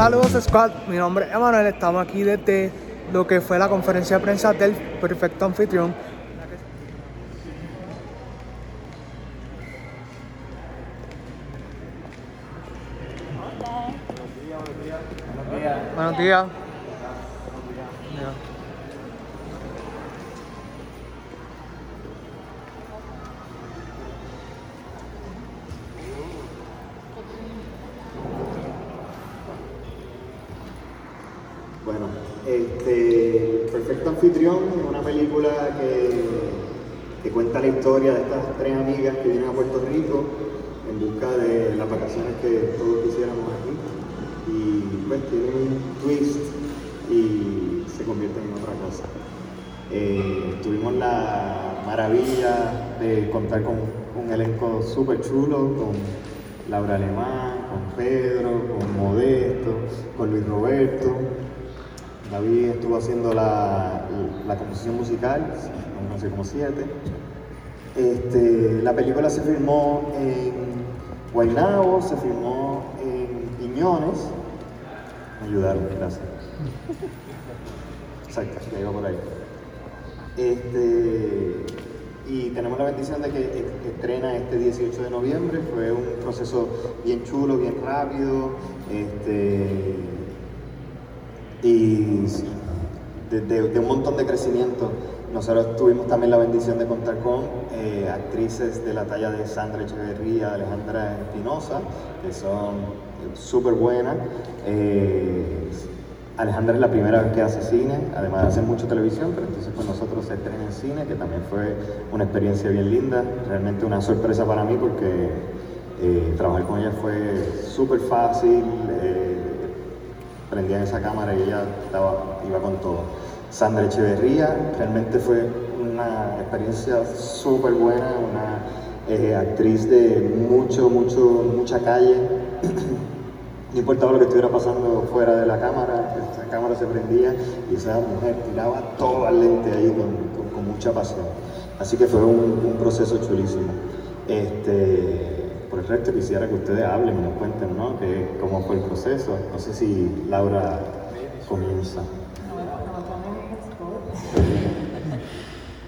Saludos Squad, mi nombre es Emanuel, estamos aquí desde lo que fue la conferencia de prensa del Perfecto Anfitrión. Buenos días. Bueno, este, Perfecto Anfitrión es una película que, que cuenta la historia de estas tres amigas que vienen a Puerto Rico en busca de las vacaciones que todos quisiéramos aquí. Y pues tiene un twist y se convierte en otra cosa. Eh, tuvimos la maravilla de contar con un elenco súper chulo, con Laura Alemán, con Pedro, con Modesto, con Luis Roberto. David estuvo haciendo la, la composición musical, no sé como siete. Este, la película se filmó en Guaynabo, se filmó en Piñones. Me ayudaron, gracias. Exacto, ya iba por ahí. Este, y tenemos la bendición de que e- estrena este 18 de noviembre. Fue un proceso bien chulo, bien rápido. Este, y de, un montón de crecimiento. Nosotros tuvimos también la bendición de contar con eh, actrices de la talla de Sandra Echeverría, Alejandra Espinosa, que son súper buenas. Eh, Alejandra es la primera vez que hace cine, además de hacer mucho televisión, pero entonces con nosotros se estrena en cine, que también fue una experiencia bien linda, realmente una sorpresa para mí porque eh, trabajar con ella fue súper fácil, eh, prendían esa cámara y ella iba con todo. Sandra Echeverría realmente fue una experiencia súper buena, una eh, actriz de mucho, mucho, mucha calle. No importaba lo que estuviera pasando fuera de la cámara, esa cámara se prendía y esa mujer tiraba todo al lente ahí con, mucha pasión. Así que fue un, un proceso chulísimo. Este, el resto quisiera que ustedes hablen y nos cuenten, ¿no? Que, cómo fue el proceso. No sé si Laura comienza.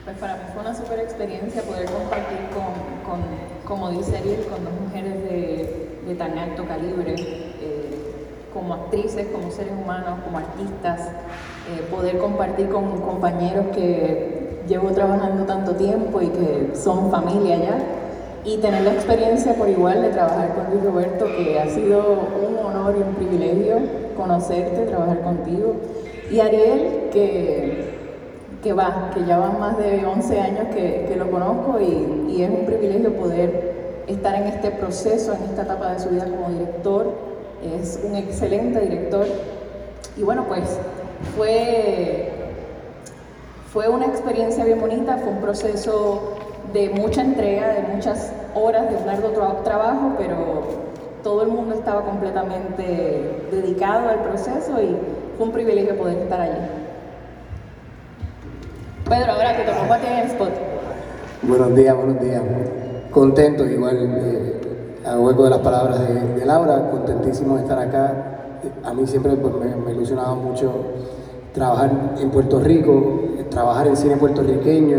Pues para mí fue una super experiencia poder compartir con, como dice Ariel, con dos mujeres de, de tan alto calibre, eh, como actrices, como seres humanos, como artistas, eh, poder compartir con compañeros que llevo trabajando tanto tiempo y que son familia ya, y tener la experiencia por igual de trabajar con Luis Roberto, que ha sido un honor y un privilegio conocerte, trabajar contigo, y Ariel, que que va, que ya van más de 11 años que, que lo conozco y, y es un privilegio poder estar en este proceso, en esta etapa de su vida como director. Es un excelente director. Y bueno, pues fue, fue una experiencia bien bonita, fue un proceso de mucha entrega, de muchas horas de largo tra- trabajo, pero todo el mundo estaba completamente dedicado al proceso y fue un privilegio poder estar allí. Pedro, ahora te tomo a ti el spot. Buenos días, buenos días. Contento, igual, eh, a hueco de las palabras de, Laura, contentísimo de estar acá. A mí siempre pues, me, me ilusionaba mucho trabajar en Puerto Rico, trabajar en cine puertorriqueño,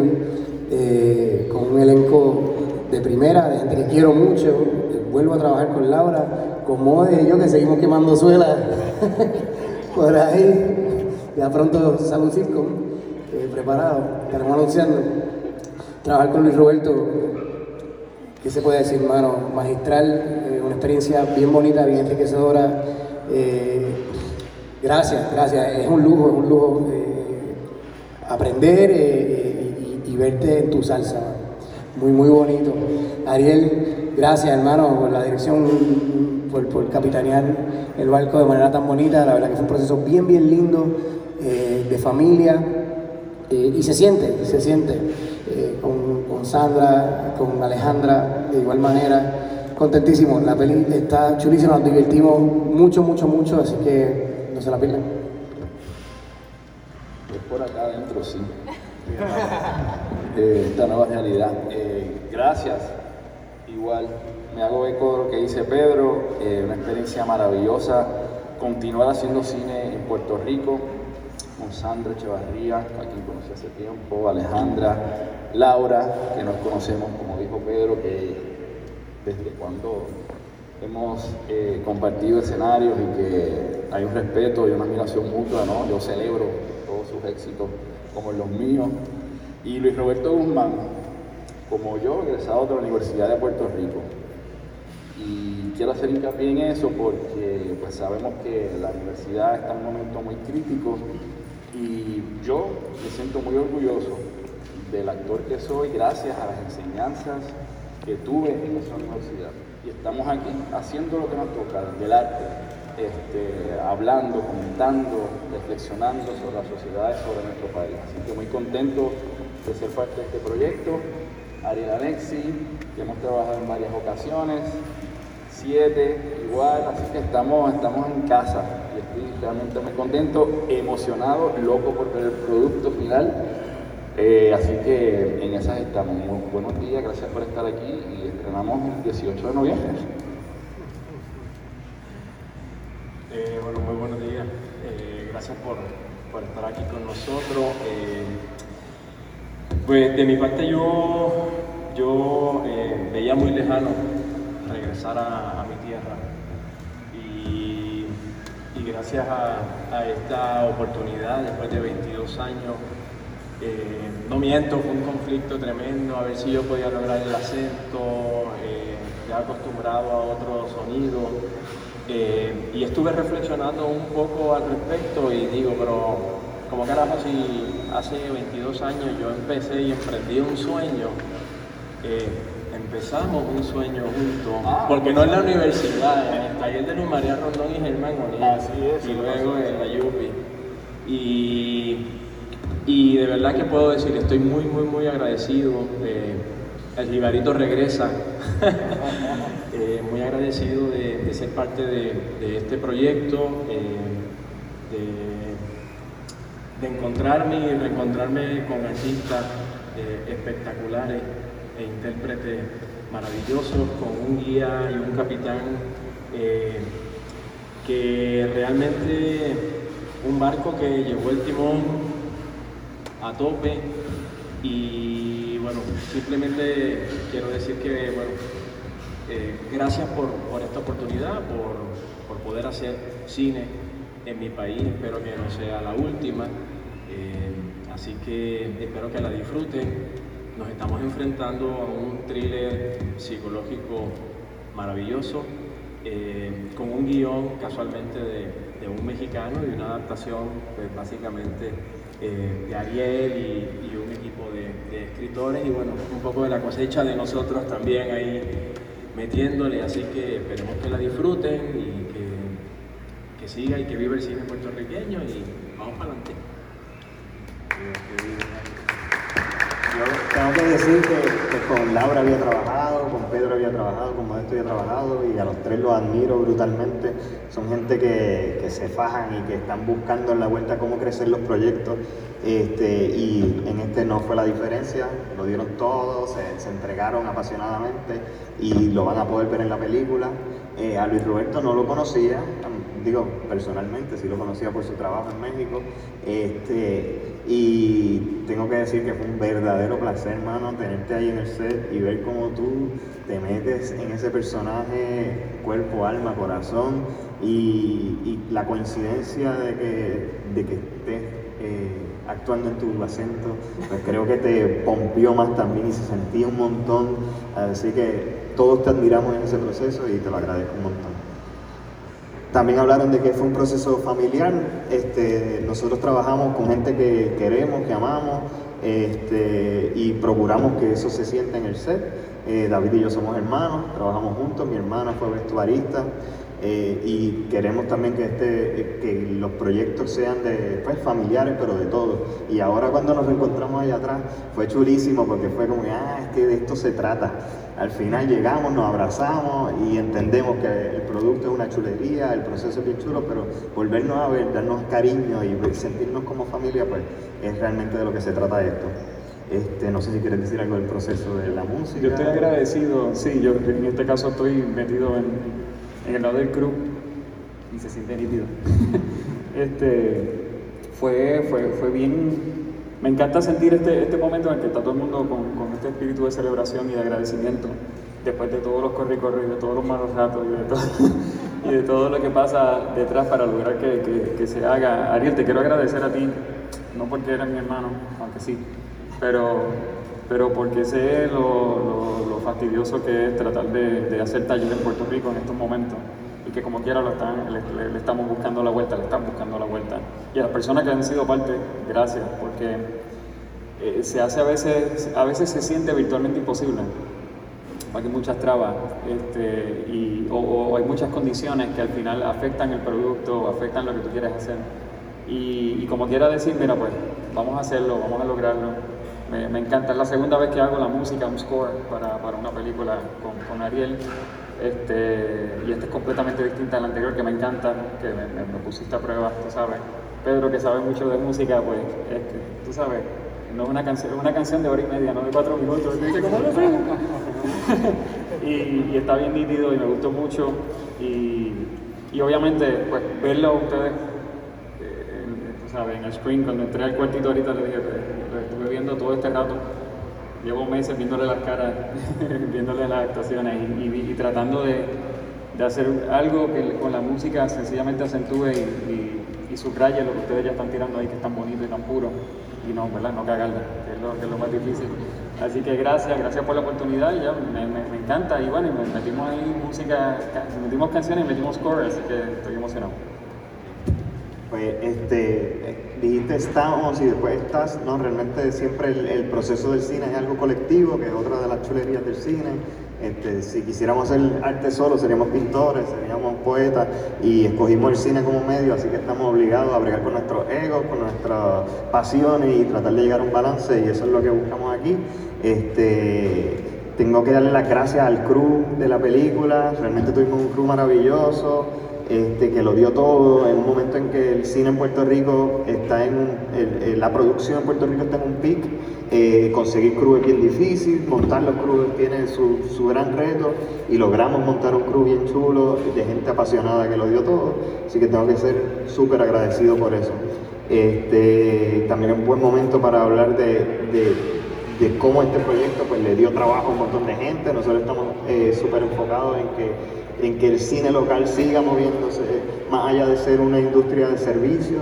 eh, con un elenco de primera, de gente que quiero mucho. Vuelvo a trabajar con Laura, con Mode y yo que seguimos quemando suelas por ahí. Ya pronto sale un circo eh, preparado, estaremos anunciando. Trabajar con Luis Roberto, ¿qué se puede decir, hermano? Magistral, eh, una experiencia bien bonita, bien enriquecedora. Eh, gracias, gracias. Es un lujo, es un lujo aprender y, en tu salsa. Muy, muy bonito. Ariel, gracias, hermano, por la dirección, por, por capitanear el barco de manera tan bonita. La verdad que fue un proceso bien, bien lindo, eh, de familia. Eh, y se siente, se siente eh, con, con Sandra, con Alejandra, de igual manera. Contentísimo, la peli está chulísima, nos divertimos mucho, mucho, mucho, así que no se la pierdan. Es por acá adentro, sí. Eh, esta nueva realidad. Eh, gracias. Igual, me hago eco de lo que dice Pedro. eh, una experiencia maravillosa continuar haciendo cine en Puerto Rico con Sandra Echevarría, a quien conocí hace tiempo, Alejandra, Laura, que nos conocemos, como dijo Pedro, que desde cuando hemos eh, compartido escenarios y que hay un respeto y una admiración mutua, ¿no? Yo celebro todos sus éxitos como los míos. Y Luis Roberto Guzmán, como yo, egresado de la Universidad de Puerto Rico. Y quiero hacer hincapié en eso porque pues, sabemos que la universidad está en un momento muy crítico y yo me siento muy orgulloso del actor que soy gracias a las enseñanzas que tuve en esa universidad. Y estamos aquí haciendo lo que nos toca, del arte, este, hablando, comentando, reflexionando sobre la sociedad y sobre nuestro país. Así que muy contento de ser parte de este proyecto. Ariel Alexi, que hemos trabajado en varias ocasiones, siete, igual, así que estamos, estamos en casa y estoy realmente muy contento, emocionado, loco por ver el producto final. Eh, así que en esas estamos. Buenos días, gracias por estar aquí y estrenamos el 18 de noviembre. Eh, bueno, muy buenos días. Eh, gracias por, estar aquí con nosotros. Eh, pues de mi parte yo, yo veía muy lejano regresar a, mi tierra y, gracias a, esta oportunidad después de 22 años, no miento, fue un conflicto tremendo, a ver si yo podía lograr el acento, ya acostumbrado a otro sonido. Y estuve reflexionando un poco al respecto y digo, pero como carajo si hace 22 años yo empecé y emprendí un sueño, eh, empezamos un sueño juntos, ah, porque no en la universidad, en el taller de Luz María Rondón y Germán Onís, y luego en la Yupi. Y, y, de verdad que puedo decir, estoy muy, muy, muy agradecido. Eh, el Jibarito regresa. Eh, muy agradecido de, ser parte de, este proyecto, eh, de, encontrarme y reencontrarme con artistas eh, espectaculares e intérpretes maravillosos, con un guía y un capitán que realmente un barco que llevó el timón a tope y simplemente quiero decir que bueno, eh, gracias por, esta oportunidad, por, poder hacer cine en mi país. Espero que no sea la última. Eh, así que espero que la disfruten. Nos estamos enfrentando a un thriller psicológico maravilloso, eh, con un guion casualmente de, un mexicano y una adaptación pues, básicamente de Ariel y, equipo de, escritores y bueno, un poco de la cosecha de nosotros también ahí metiéndole, así que esperemos que la disfruten y que, que siga y que viva el cine puertorriqueño y vamos para adelante. Yo tengo que decir que, con Laura había con Pedro había trabajado, con Modesto había trabajado y a los tres los admiro brutalmente. Son gente que, se fajan y que están buscando en la vuelta cómo crecer los proyectos este, y en este no fue la diferencia, lo dieron todo, se, se, entregaron apasionadamente y lo van a poder ver en la película. Eh, a Luis Roberto no lo conocía, digo personalmente, sí lo conocía por su trabajo en México. Este, y tengo que decir que fue un verdadero placer, hermano, tenerte ahí en el set y ver cómo tú te metes en ese personaje, cuerpo, alma, corazón, y, y la coincidencia de que, de que estés eh, actuando en tu acento, pues creo que te pompió más también y se sentía un montón. Así que todos te admiramos en ese proceso y te lo agradezco un montón. También hablaron de que fue un proceso familiar. Este, nosotros trabajamos con gente que queremos, que amamos, este, y procuramos que eso se sienta en el set. Eh, David y yo somos hermanos, trabajamos juntos, mi hermana fue vestuarista. Eh, y queremos también que, este, que los proyectos sean de pues, familiares, pero de todos. Y ahora cuando nos reencontramos allá atrás fue chulísimo porque fue como, ah, es que de esto se trata. Al final llegamos, nos abrazamos y entendemos que el producto es una chulería, el proceso es bien chulo, pero volvernos a ver, darnos cariño y sentirnos como familia, pues es realmente de lo que se trata esto. Este, no sé si quieres decir algo del proceso de la música. Yo estoy agradecido, sí, yo en este caso estoy metido en, el lado del club y se siente nítido. este, fue, fue, fue bien... Me encanta sentir este, este momento en el que está todo el mundo con, con este espíritu de celebración y de agradecimiento después de todos los corri corri, de todos los malos ratos y de todo, y de todo lo que pasa detrás para lograr que, que, se haga. Ariel, te quiero agradecer a ti, no porque eres mi hermano, aunque sí, pero, pero porque sé lo, lo, fastidioso que es tratar de, de hacer taller en Puerto Rico en estos momentos y que como quiera lo están, le, le- le estamos buscando la vuelta, le están buscando la vuelta. Y a las personas que han sido parte, gracias, porque eh, se hace a veces, a veces se siente virtualmente imposible. Hay muchas trabas este, y, o, o hay muchas condiciones que al final afectan el producto, afectan lo que tú quieres hacer. Y, y como quiera decir, mira, pues vamos a hacerlo, vamos a lograrlo. Me, me encanta, es la segunda vez que hago la música, un score para, para una película con, con Ariel. Este, y esta es completamente distinta a la anterior, que me encanta, que me, me- me pusiste a prueba, tú sabes. Pedro, que sabe mucho de música, pues es que, tú sabes, no es una canción, es una canción de hora y media, no de cuatro minutos. Dice, ¿cómo lo hacemos? y, y está bien nítido y me gustó mucho. Y, y obviamente, pues verlo a ustedes, eh, en, tú sabes, en el spring, cuando entré al cuartito ahorita, le dije, lo estuve viendo todo este rato. Llevo meses viéndole las caras, viéndole las actuaciones y, tratando de, hacer algo que con la música sencillamente acentúe y, subraye lo que ustedes ya están tirando ahí, que es tan bonito y tan puro, y no, ¿verdad? No cagarla, que es lo, que es lo más difícil. Así que gracias, gracias por la oportunidad, ya me, me- me encanta, y bueno, metimos ahí música, ca- metimos canciones y metimos score, así que estoy emocionado. Pues este, dijiste estamos y después estás, no, realmente siempre el, el proceso del cine es algo colectivo, que es otra de las chulerías del cine. Este, si quisiéramos hacer arte solo, seríamos pintores, seríamos poetas y escogimos el cine como medio, así que estamos obligados a bregar con nuestros egos, con nuestras pasiones y tratar de llegar a un balance y eso es lo que buscamos aquí. Este, tengo que darle las gracias al crew de la película, realmente tuvimos un crew maravilloso este, que lo dio todo en un momento en que el cine en Puerto Rico está en un- el- el- la producción en Puerto Rico está en un pic, eh, conseguir crew es bien difícil, montar los crews tiene su, su gran reto y logramos montar un crew bien chulo de gente apasionada que lo dio todo, así que tengo que ser súper agradecido por eso. Este, también es un buen momento para hablar de, de- de cómo este proyecto pues, le dio trabajo a un montón de gente. Nosotros estamos eh, súper enfocados en que, en que el cine local siga moviéndose, más allá de ser una industria de servicios,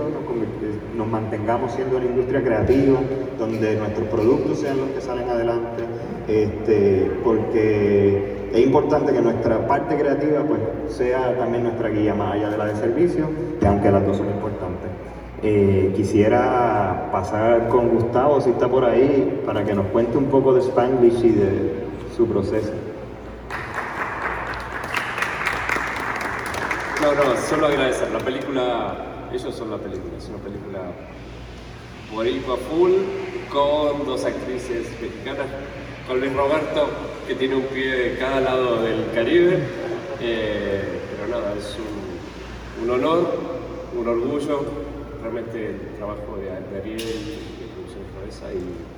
nos, mantengamos siendo una industria creativa, donde nuestros productos sean los que salen adelante, este, porque es importante que nuestra parte creativa pues, sea también nuestra guía, más allá de la de servicios, que aunque las dos son importantes. Eh, quisiera pasar con Gustavo, si está por ahí, para que nos cuente un poco de Spanglish y de su proceso. No, no, solo agradecer. La película, ellos son la película, es una película boricua full con dos actrices mexicanas, con Luis Roberto, que tiene un pie de cada lado del Caribe. Eh, pero nada, es un, honor, un orgullo, realmente el trabajo de, Ariel de Producción Cabeza y,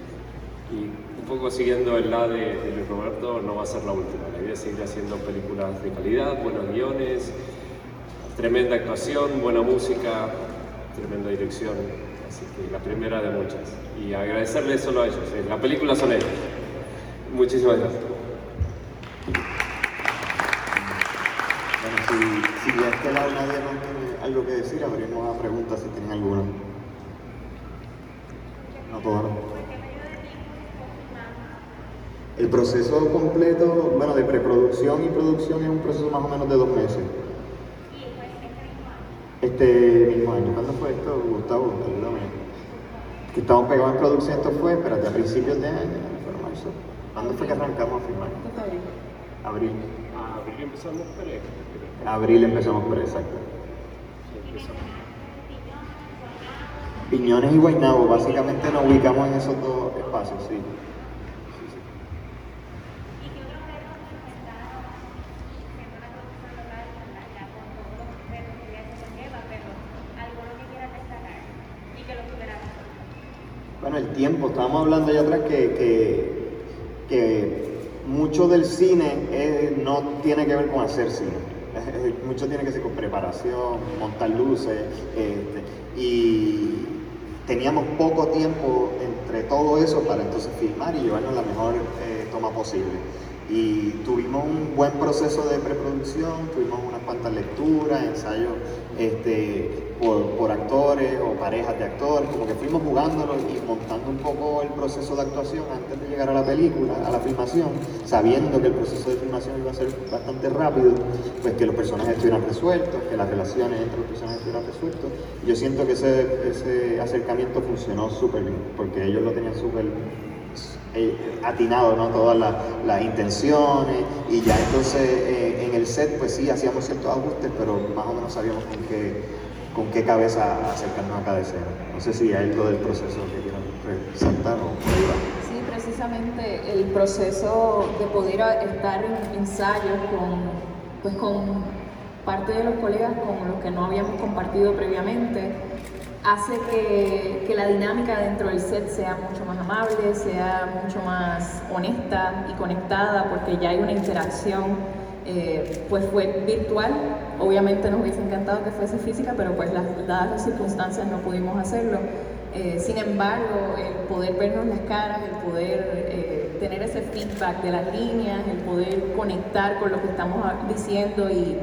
un poco siguiendo el la de, de Luis Roberto, no va a ser la última. La idea es seguir haciendo películas de calidad, buenos guiones, tremenda actuación, buena música, tremenda dirección. Así que la primera de muchas. Y agradecerles solo a ellos. eh, La película son ellos. Muchísimas gracias. Bueno, si, de este lado nadie no tiene algo que decir, abrimos a preguntas si tienen alguna. No todas. El proceso completo, bueno, de preproducción y producción es un proceso más o menos de dos meses. Este mismo año. ¿Cuándo fue esto, Gustavo? Que estamos pegados en producción, esto fue, espérate, a principios de año, fue marzo. ¿Cuándo fue que arrancamos a filmar? Abril. Abril empezamos, pero Abril empezamos por exacto. Piñones y Guaynabo, básicamente nos ubicamos en esos dos espacios. Sí, sí. Bueno, el tiempo, estábamos hablando allá atrás que, que, que mucho del cine eh, no tiene que ver con hacer cine. mucho tiene que ser con preparación, montar luces, este, y teníamos poco tiempo entre todo eso para entonces filmar y llevarnos la mejor eh, toma posible. Y tuvimos un buen proceso de preproducción, tuvimos unas cuantas lecturas, ensayos este, por, actores o parejas de actores, como que fuimos jugándolo y montando un poco el proceso de actuación antes de llegar a la película, a la filmación, sabiendo que el proceso de filmación iba a ser bastante rápido, pues que los personajes estuvieran resueltos, que las relaciones entre los personajes estuvieran resueltos. yo siento que ese, ese acercamiento funcionó súper bien, porque ellos lo tenían súper eh, atinado, ¿no? Todas las, intenciones y ya entonces eh, en el set pues sí hacíamos ciertos ajustes, pero más o menos sabíamos con qué, con qué cabeza acercarnos a cada escena. No sé si hay algo del proceso que quieran resaltar o Sí, precisamente el proceso de poder estar en ensayos con, pues con parte de los colegas con los que no habíamos compartido previamente hace que, que, la dinámica dentro del set sea mucho más amable, sea mucho más honesta y conectada, porque ya hay una interacción, eh, pues fue virtual, obviamente nos hubiese encantado que fuese física, pero pues las, dadas las circunstancias no pudimos hacerlo. Eh, sin embargo, el poder vernos las caras, el poder eh, tener ese feedback de las líneas, el poder conectar con lo que estamos diciendo y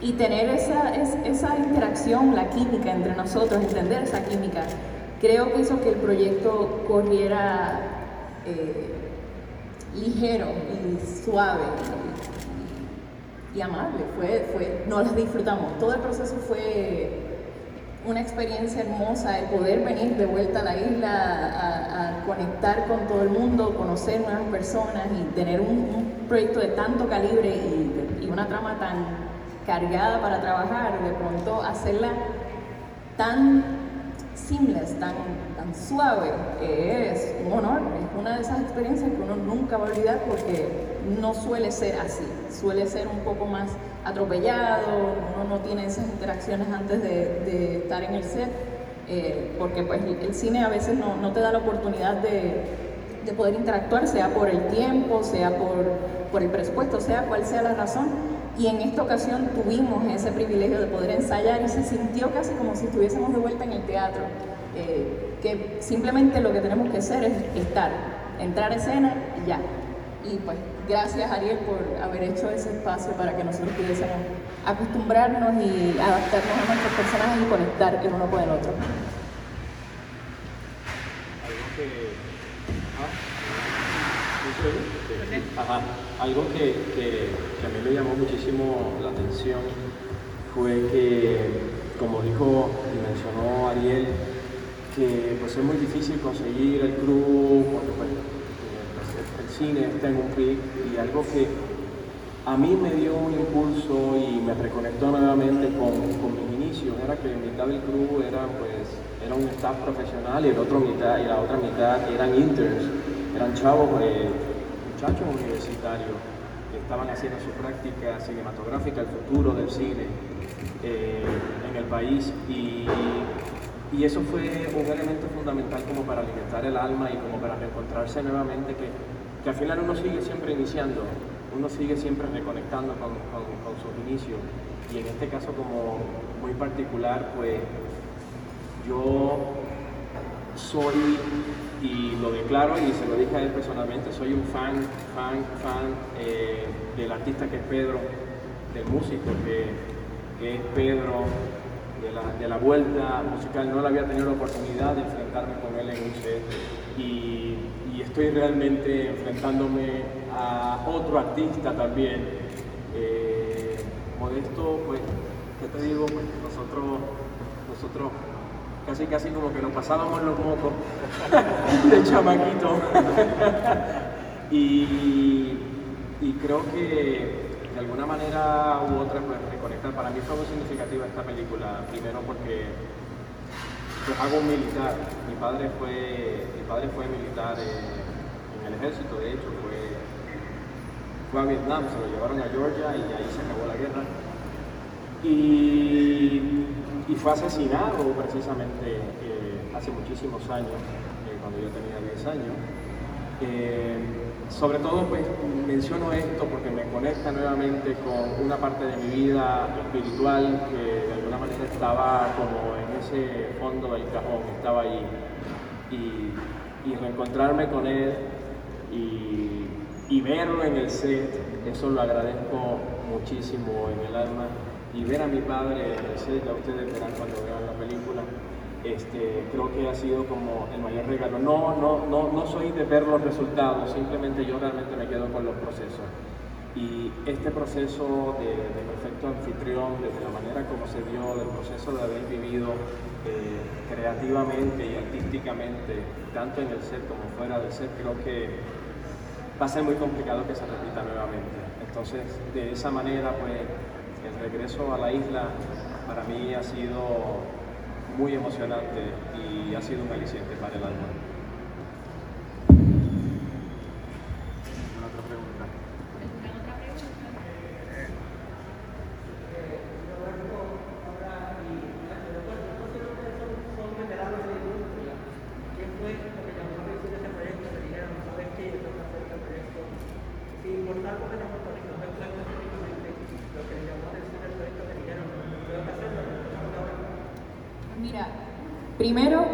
y tener esa, esa interacción, la química entre nosotros, entender esa química, creo que hizo que el proyecto corriera eh, ligero y suave y, amable. Fue, fue, nos disfrutamos. Todo el proceso fue una experiencia hermosa, el poder venir de vuelta a la isla, a, conectar con todo el mundo, conocer nuevas personas y tener un, proyecto de tanto calibre y una trama tan cargada para trabajar, de pronto hacerla tan seamless, tan, tan suave, es un honor, es una de esas experiencias que uno nunca va a olvidar porque no suele ser así, suele ser un poco más atropellado, uno no tiene esas interacciones antes de, estar en el set, eh, porque pues el cine a veces no, no te da la oportunidad de, de, poder interactuar, sea por el tiempo, sea por, por el presupuesto, sea cual sea la razón, y en esta ocasión tuvimos ese privilegio de poder ensayar y se sintió casi como si estuviésemos de vuelta en el teatro, eh, que simplemente lo que tenemos que hacer es estar, entrar a escena y ya. Y pues gracias Ariel por haber hecho ese espacio para que nosotros pudiésemos acostumbrarnos y adaptarnos a nuestros personajes y conectar el uno con el otro. Ajá. Algo que, que, a mí me llamó muchísimo la atención fue que, como dijo y mencionó Ariel, que pues es muy difícil conseguir el crew porque pues, eh, el cine está en un pic y algo que a mí me dio un impulso y me reconectó nuevamente con, con mis inicios era que mitad del crew era pues era un staff profesional y el otro mitad y la otra mitad eran interns eran chavos eh, muchachos universitarios que estaban haciendo su práctica cinematográfica, el futuro del cine eh, en el país. Y, y, eso fue un elemento fundamental como para alimentar el alma y como para reencontrarse nuevamente que, que al final uno sigue siempre iniciando, uno sigue siempre reconectando con, con, con sus inicios. Y en este caso como muy particular pues yo soy y lo declaro y se lo dije a él personalmente, soy un fan, fan, fan eh, del artista que es Pedro, del músico que, es Pedro, de la, vuelta musical. No le había tenido la oportunidad de enfrentarme con él en un set y, estoy realmente enfrentándome a otro artista también. Eh, modesto, pues, ¿qué te digo? Pues nosotros, nosotros casi casi como que nos pasábamos los mocos de chamaquito. y, creo que de alguna manera u otra pues reconectar. Para mí fue muy significativa esta película, primero porque pues, hago un militar. Mi padre fue, mi padre fue militar en, el ejército, de hecho, fue, fue a Vietnam, se lo llevaron a Georgia y ahí se acabó la guerra. Y fue asesinado precisamente eh, hace muchísimos años, eh, cuando yo tenía 10 años. Eh, sobre todo pues menciono esto porque me conecta nuevamente con una parte de mi vida espiritual que de alguna manera estaba como en ese fondo del cajón, estaba ahí. Y, reencontrarme con él y verlo en el set, eso lo agradezco muchísimo en el alma. Y ver a mi padre ya ustedes verán cuando vean la película, este, creo que ha sido como el mayor regalo. No, no, no, no soy de ver los resultados, simplemente yo realmente me quedo con los procesos. Y este proceso de, de perfecto anfitrión, desde la manera como se dio, del proceso de haber vivido eh, creativamente y artísticamente, tanto en el set como fuera del set, creo que va a ser muy complicado que se repita nuevamente. Entonces, de esa manera, pues, regreso a la isla para mí ha sido muy emocionante y ha sido un aliciente para el alma. otra pregunta? Mira, primero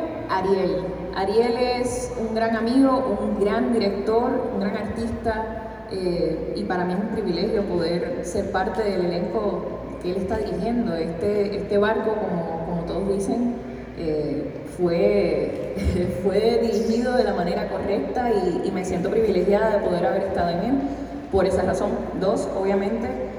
Ariel. Es un gran amigo, un gran director, un gran artista eh, y para mí es un privilegio poder ser parte del elenco que él está dirigiendo. Este, este barco, como, como todos dicen, eh, fue, fue dirigido de la manera correcta y, y me siento privilegiada de poder haber estado en él por esa razón. Dos, obviamente,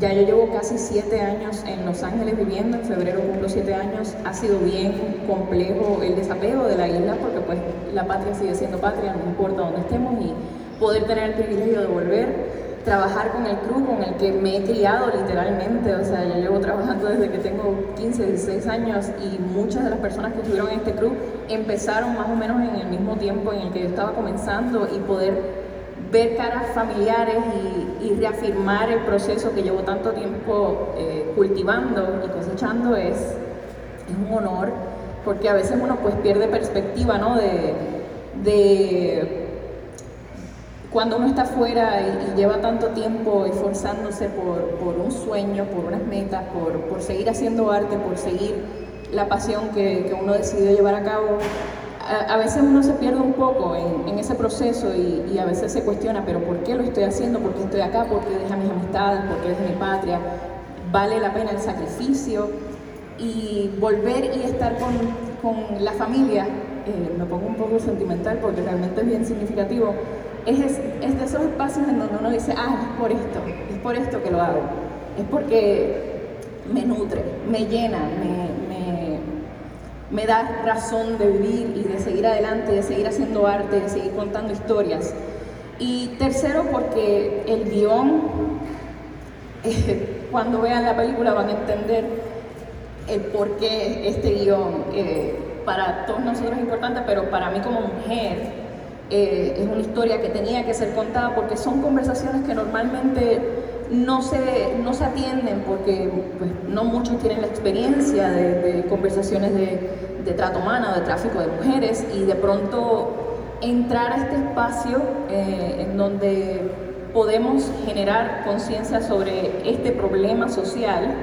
ya yo llevo casi siete años en Los Ángeles viviendo, en febrero cumplo siete años. Ha sido bien complejo el desapego de la isla porque pues la patria sigue siendo patria, no importa dónde estemos y poder tener el privilegio de volver, trabajar con el crew con el que me he criado literalmente, o sea, yo llevo trabajando desde que tengo 15, 16 años y muchas de las personas que estuvieron en este crew empezaron más o menos en el mismo tiempo en el que yo estaba comenzando y poder ver caras familiares y, reafirmar el proceso que llevo tanto tiempo eh, cultivando y cosechando es, es, un honor, porque a veces uno pues pierde perspectiva, ¿no? De, de cuando uno está afuera y, y, lleva tanto tiempo esforzándose por, por, un sueño, por unas metas, por, por, seguir haciendo arte, por seguir la pasión que, que uno decidió llevar a cabo, a, veces uno se pierde un poco en, en ese proceso y, a veces se cuestiona, pero ¿por qué lo estoy haciendo? ¿Por qué estoy acá? ¿Por qué deja mis amistades? ¿Por qué deja mi patria? ¿Vale la pena el sacrificio? Y volver y estar con, con la familia, eh, me pongo un poco sentimental porque realmente es bien significativo, es, es de esos espacios en donde uno dice, ah, es por esto, es por esto que lo hago, es porque me nutre, me llena, me me da razón de vivir y de seguir adelante, de seguir haciendo arte, de seguir contando historias. Y tercero, porque el guion, cuando vean la película van a entender el por qué este guion eh, para todos nosotros es importante, pero para mí como mujer eh, es una historia que tenía que ser contada porque son conversaciones que normalmente no se, no se atienden porque pues, no muchos tienen la experiencia de, conversaciones de, de, trato humano, de tráfico de mujeres y de pronto entrar a este espacio eh, en donde podemos generar conciencia sobre este problema social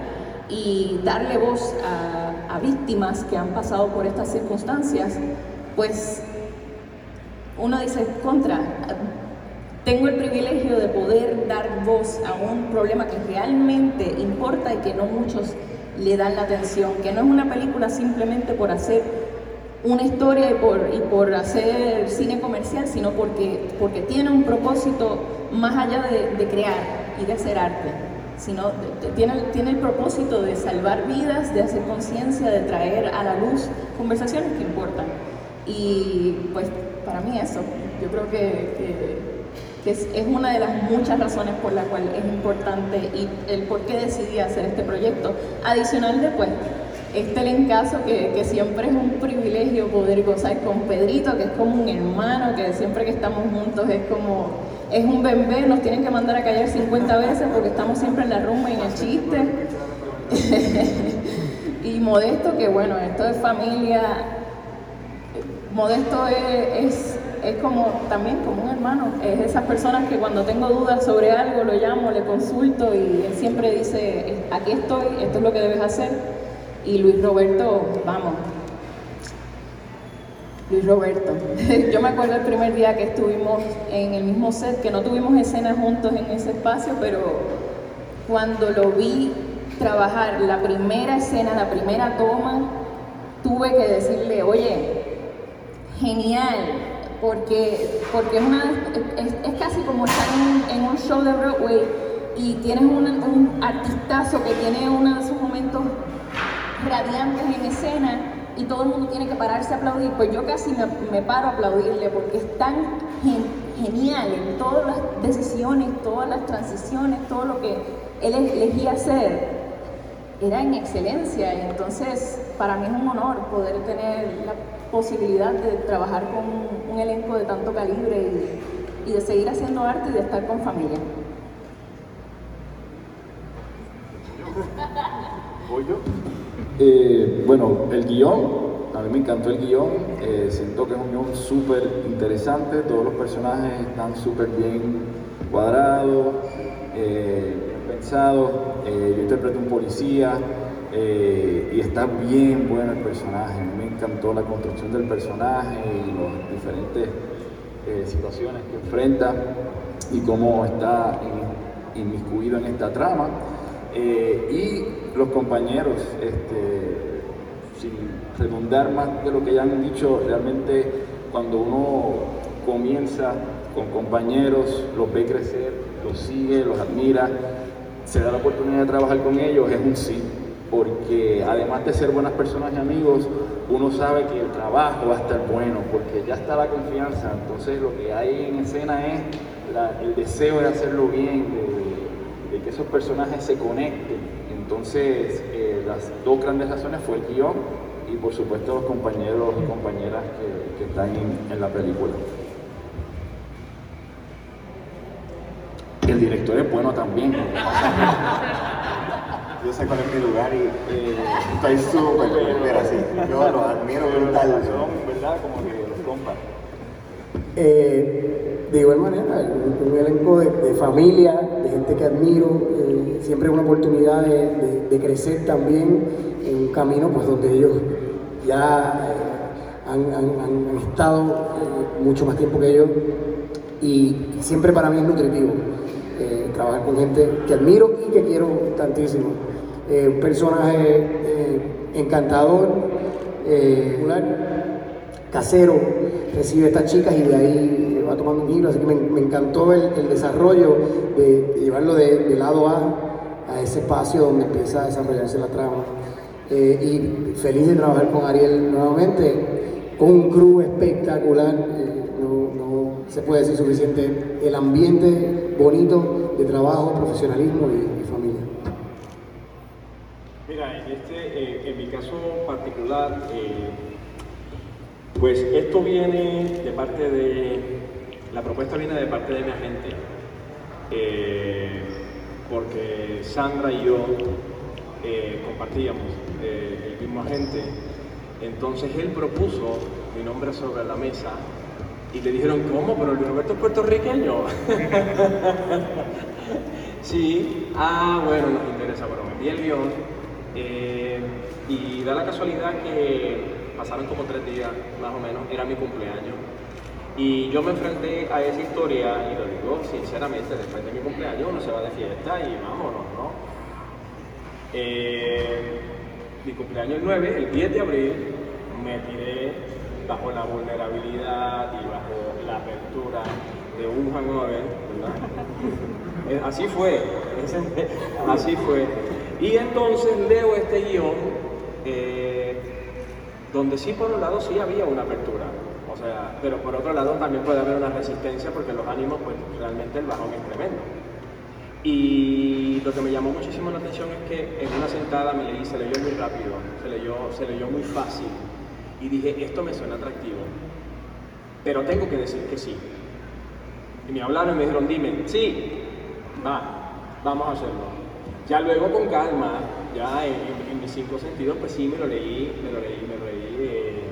y darle voz a, a víctimas que han pasado por estas circunstancias, pues uno dice, contra, tengo el privilegio de poder dar voz a un problema que realmente importa y que no muchos le dan la atención, que no es una película simplemente por hacer una historia y por, y por hacer cine comercial, sino porque, porque tiene un propósito más allá de, de crear y de hacer arte, sino de, de, tiene, tiene el propósito de salvar vidas, de hacer conciencia, de traer a la luz conversaciones que importan. Y pues para mí eso, yo creo que, que que es, una de las muchas razones por la cual es importante y el por qué decidí hacer este proyecto. Adicional después, este elencazo que, que siempre es un privilegio poder gozar con Pedrito, que es como un hermano, que siempre que estamos juntos es como, es un bebé, nos tienen que mandar a callar 50 veces porque estamos siempre en la rumba y en el chiste. y Modesto, que bueno, esto es familia, Modesto es, es es como también como un hermano. Es esas personas que cuando tengo dudas sobre algo lo llamo, le consulto y él siempre dice, aquí estoy, esto es lo que debes hacer. Y Luis Roberto, vamos. Luis Roberto. Yo me acuerdo el primer día que estuvimos en el mismo set, que no tuvimos escenas juntos en ese espacio, pero cuando lo vi trabajar la primera escena, la primera toma, tuve que decirle, oye, genial, porque, porque es, una, es, casi como estar en, un show de Broadway y tienes un, un artistazo que tiene uno de sus momentos radiantes en escena y todo el mundo tiene que pararse a aplaudir, pues yo casi me, paro a aplaudirle porque es tan genial en todas las decisiones, todas las transiciones, todo lo que él elegía hacer. Era en excelencia y entonces para mí es un honor poder tener la posibilidad de trabajar con un elenco de tanto calibre y, de seguir haciendo arte y de estar con familia. Eh, bueno, el guion, a mí me encantó el guion, eh, siento que es un guion súper interesante, todos los personajes están súper bien cuadrados, eh, pensados, yo interpreto un policía, eh, y está bien bueno el personaje, me encantó la construcción del personaje y las diferentes eh, situaciones que enfrenta y cómo está inmiscuido en esta trama. Eh, y los compañeros, este, sin redundar más de lo que ya han dicho, realmente cuando uno comienza con compañeros, los ve crecer, los sigue, los admira, se da la oportunidad de trabajar con ellos, es un sí porque además de ser buenas personas y amigos, uno sabe que el trabajo va a estar bueno, porque ya está la confianza, entonces lo que hay en escena es el deseo de hacerlo bien, de, que esos personajes se conecten. Entonces, eh, las dos grandes razones fue el guion y por supuesto los compañeros y compañeras que, están en la película. El director es bueno también. yo sé cuál es mi lugar y eh, estoy súper pero así. Yo los admiro brutal. ¿verdad? Como que los compas. Eh, de igual manera, un, elenco de, familia, de gente que admiro, eh, siempre una oportunidad de, crecer también en un camino pues donde ellos ya han, estado mucho más tiempo que yo y siempre para mí es nutritivo trabajar con gente que admiro y que quiero tantísimo eh, un personaje eh, encantador, eh, casero, recibe a estas chicas y de ahí va tomando un giro, así que me, encantó el, desarrollo de, llevarlo de, lado A a ese espacio donde empieza a desarrollarse la trama. y feliz de trabajar con Ariel nuevamente, con un crew espectacular, no, se puede decir suficiente, el ambiente bonito de trabajo, profesionalismo y, Mira, en, este, eh, en mi caso eh, pues esto viene de parte de, la propuesta viene de parte de mi agente, eh, porque Sandra y yo compartíamos el mismo agente, entonces él propuso mi nombre sobre la mesa y le dijeron, ¿cómo? Pero Luis Roberto es puertorriqueño. sí, ah, bueno, nos interesa, bueno, me el guion eh, y da la casualidad que pasaron como tres días, más o menos, era mi cumpleaños. Y yo me enfrenté a esa historia y lo digo sinceramente, después de mi cumpleaños uno se va de fiesta y vámonos, ¿no? Eh, mi cumpleaños el 9, el 10 de abril, me tiré bajo la vulnerabilidad y bajo la apertura de un hangover, ¿verdad? Eh, así fue, así fue. Y entonces leo este guion, eh, donde sí por un lado sí había una apertura, o sea, pero por otro lado también puede haber una resistencia porque los ánimos, pues realmente el bajón es tremendo. Y lo que me llamó muchísimo la atención es que en una sentada me leí, se leyó muy rápido, se leyó, se leyó muy fácil. Y dije, esto me suena atractivo, pero tengo que decir que sí. Y me hablaron y me dijeron, dime, sí, va, vamos a hacerlo. Ya luego con calma, ya en, mis cinco sentidos, pues sí me lo leí, me lo leí, me lo leí eh,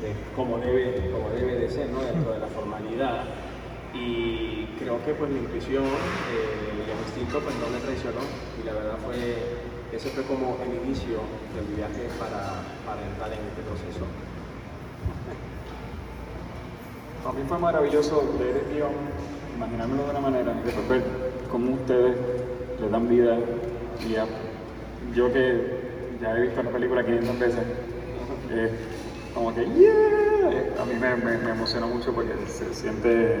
de como, debe, como debe de ser, ¿no? dentro de la formalidad. Y creo que pues mi intuición eh, y el instinto pues no me traicionó y la verdad fue, ese fue como el inicio del viaje para, para entrar en este proceso. Para mí fue maravilloso leer el guion, imaginármelo de una manera y después ver cómo ustedes le dan vida y yo que ya he visto la película 500 veces, eh, como que ¡yeah! A mí me, me, emocionó mucho porque se siente,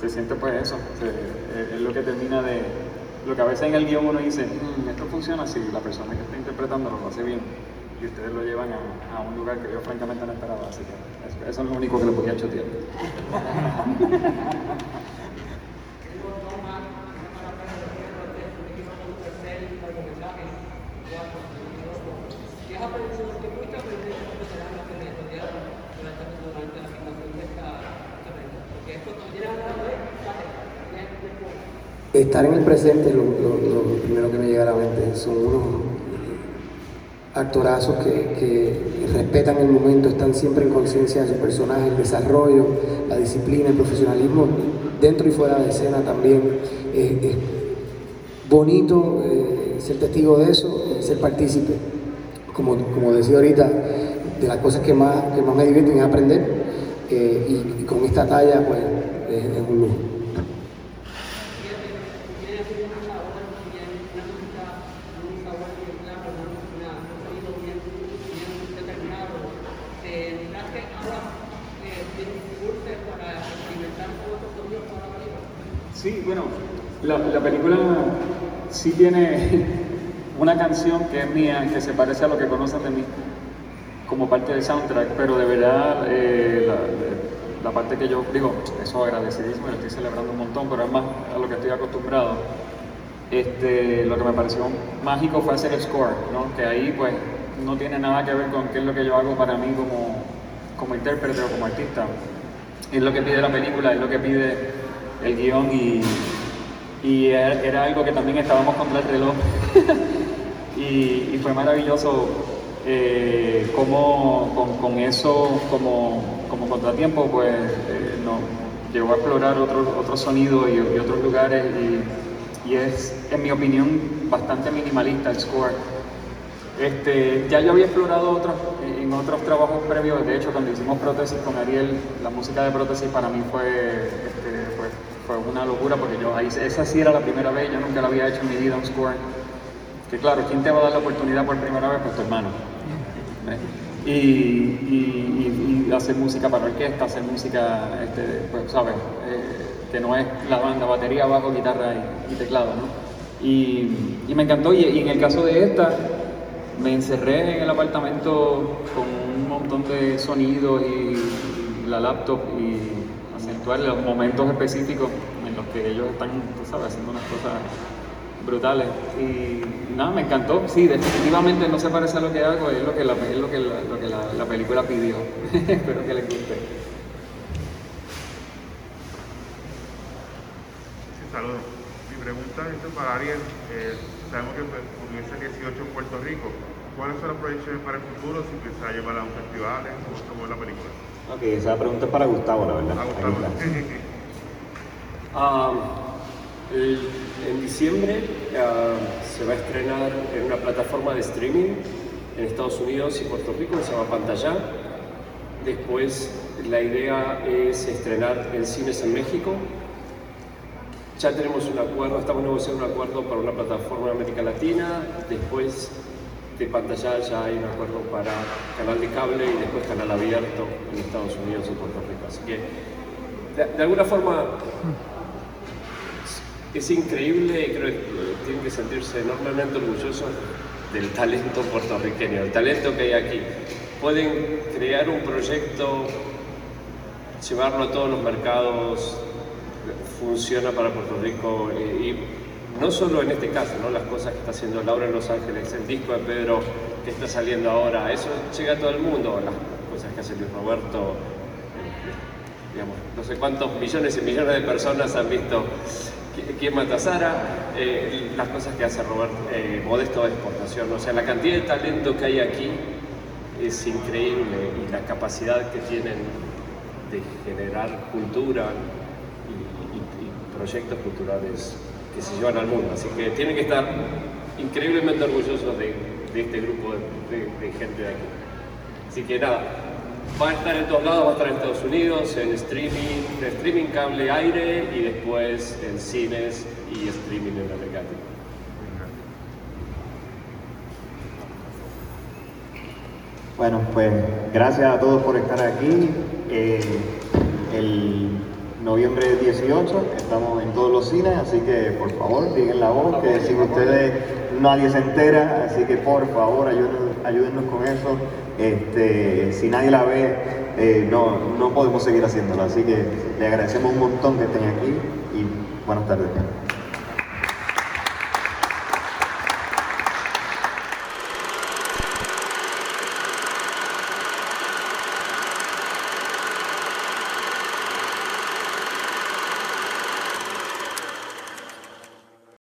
se siente pues eso, es lo que termina de, lo que a veces en el guion uno dice, "Mm, esto funciona si la persona que está interpretando lo hace bien y ustedes lo llevan a, a un lugar que yo francamente no esperaba, así que eso, eso es lo único que le podía chotear. Estar en el presente es lo, lo- primero que me llega a la mente. Son unos actorazos que, que respetan el momento, están siempre en conciencia de su personaje, el desarrollo, la disciplina, el profesionalismo, dentro y fuera de escena también. Eh, es bonito eh, ser testigo de eso, eh, ser partícipe. Como, como decía ahorita, de las cosas que más, que más me divierten es aprender y, con esta talla pues es, es un lujo. Sí, bueno, la, la película sí tiene una canción que es mía, que se parece a lo que conocen de mí, como parte del soundtrack, pero de verdad eh, la, la parte que yo digo, eso agradecidísimo, lo estoy celebrando un montón, pero es más a lo que estoy acostumbrado. Este, lo que me pareció mágico fue hacer el score, ¿no? que ahí pues no tiene nada que ver con qué es lo que yo hago para mí como, como intérprete o como artista. Es lo que pide la película, es lo que pide el guion y, y era, algo que también estábamos contra el reloj. y, fue maravilloso eh, cómo con, eso como, como contratiempo pues eh, nos llevó a explorar otros otros sonidos y, y otros lugares y, es en mi opinión bastante minimalista el score. Este, ya yo había explorado otros, en otros trabajos previos, de hecho cuando hicimos prótesis con Ariel, la música de prótesis para mí fue, este, fue, fue una locura porque yo esa sí era la primera vez, yo nunca la había hecho en mi vida un score. Que claro, ¿quién te va a dar la oportunidad por primera vez? Pues tu hermano. ¿eh? Y, y- y- y hacer música para orquesta, hacer música, este, pues, ¿sabes? Eh, que no es la banda, batería, bajo, guitarra y, teclado, ¿no? Y, me encantó, y en el caso de esta, me encerré en el apartamento con un montón de sonidos y la laptop y acentuar los momentos específicos en los que ellos están, tú sabes, haciendo unas cosas brutales. Y nada, me encantó. Sí, definitivamente no se parece a lo que hago, es lo que la, es lo que la, película pidió. Espero que les guste. Sí, saludos. Mi pregunta es para Ariel. Eh, sabemos que pues, comienza el 18 en Puerto Rico. ¿Cuáles son las proyecciones para el futuro? Si piensa llevarla a un festival, ¿cómo mueve la película? Ok, esa pregunta es para Gustavo, la verdad. Ahí Gustavo. Ah, el- en diciembre ah, se va a estrenar en una plataforma de streaming en Estados Unidos y Puerto Rico que se llama Pantalla. Después la idea es estrenar en cines en México. Ya tenemos un acuerdo, estamos negociando un acuerdo para una plataforma en América Latina. Después de Pantalla ya hay un acuerdo para canal de cable y después canal abierto en Estados Unidos y Puerto Rico. Así que de- alguna forma es increíble y creo que tienen que sentirse enormemente orgullosos del talento puertorriqueño, del talento que hay aquí. Pueden crear un proyecto, llevarlo a todos los mercados, funciona para Puerto Rico y, y no solo en este caso, ¿no? las cosas que está haciendo Laura en Los Ángeles, el disco de Pedro que está saliendo ahora, eso llega a todo el mundo, las cosas que hace Luis Roberto, eh, digamos, no sé cuántos millones y millones de personas han visto qui- quién mata a Sara, eh, las cosas que hace Robert, eh, Modesto de exportación, o sea, la cantidad de talento que hay aquí es increíble y la capacidad que tienen de generar cultura proyectos culturales que se llevan al mundo. Así que tienen que estar increíblemente orgullosos de, este grupo de, gente de aquí. Así que nada, va a estar en todos lados, va a estar en Estados Unidos, en streaming, en streaming cable aire y después en cines y streaming en América. Bueno, pues gracias a todos por estar aquí. Eh, noviembre 18 estamos en todos los cines, así que por favor digan la voz, que sin ustedes nadie se entera, así que por favor ayúdennos, ayúdennos con eso. Este, si nadie la ve, eh, no, no podemos seguir haciéndolo, así que le agradecemos un montón que estén aquí y buenas tardes.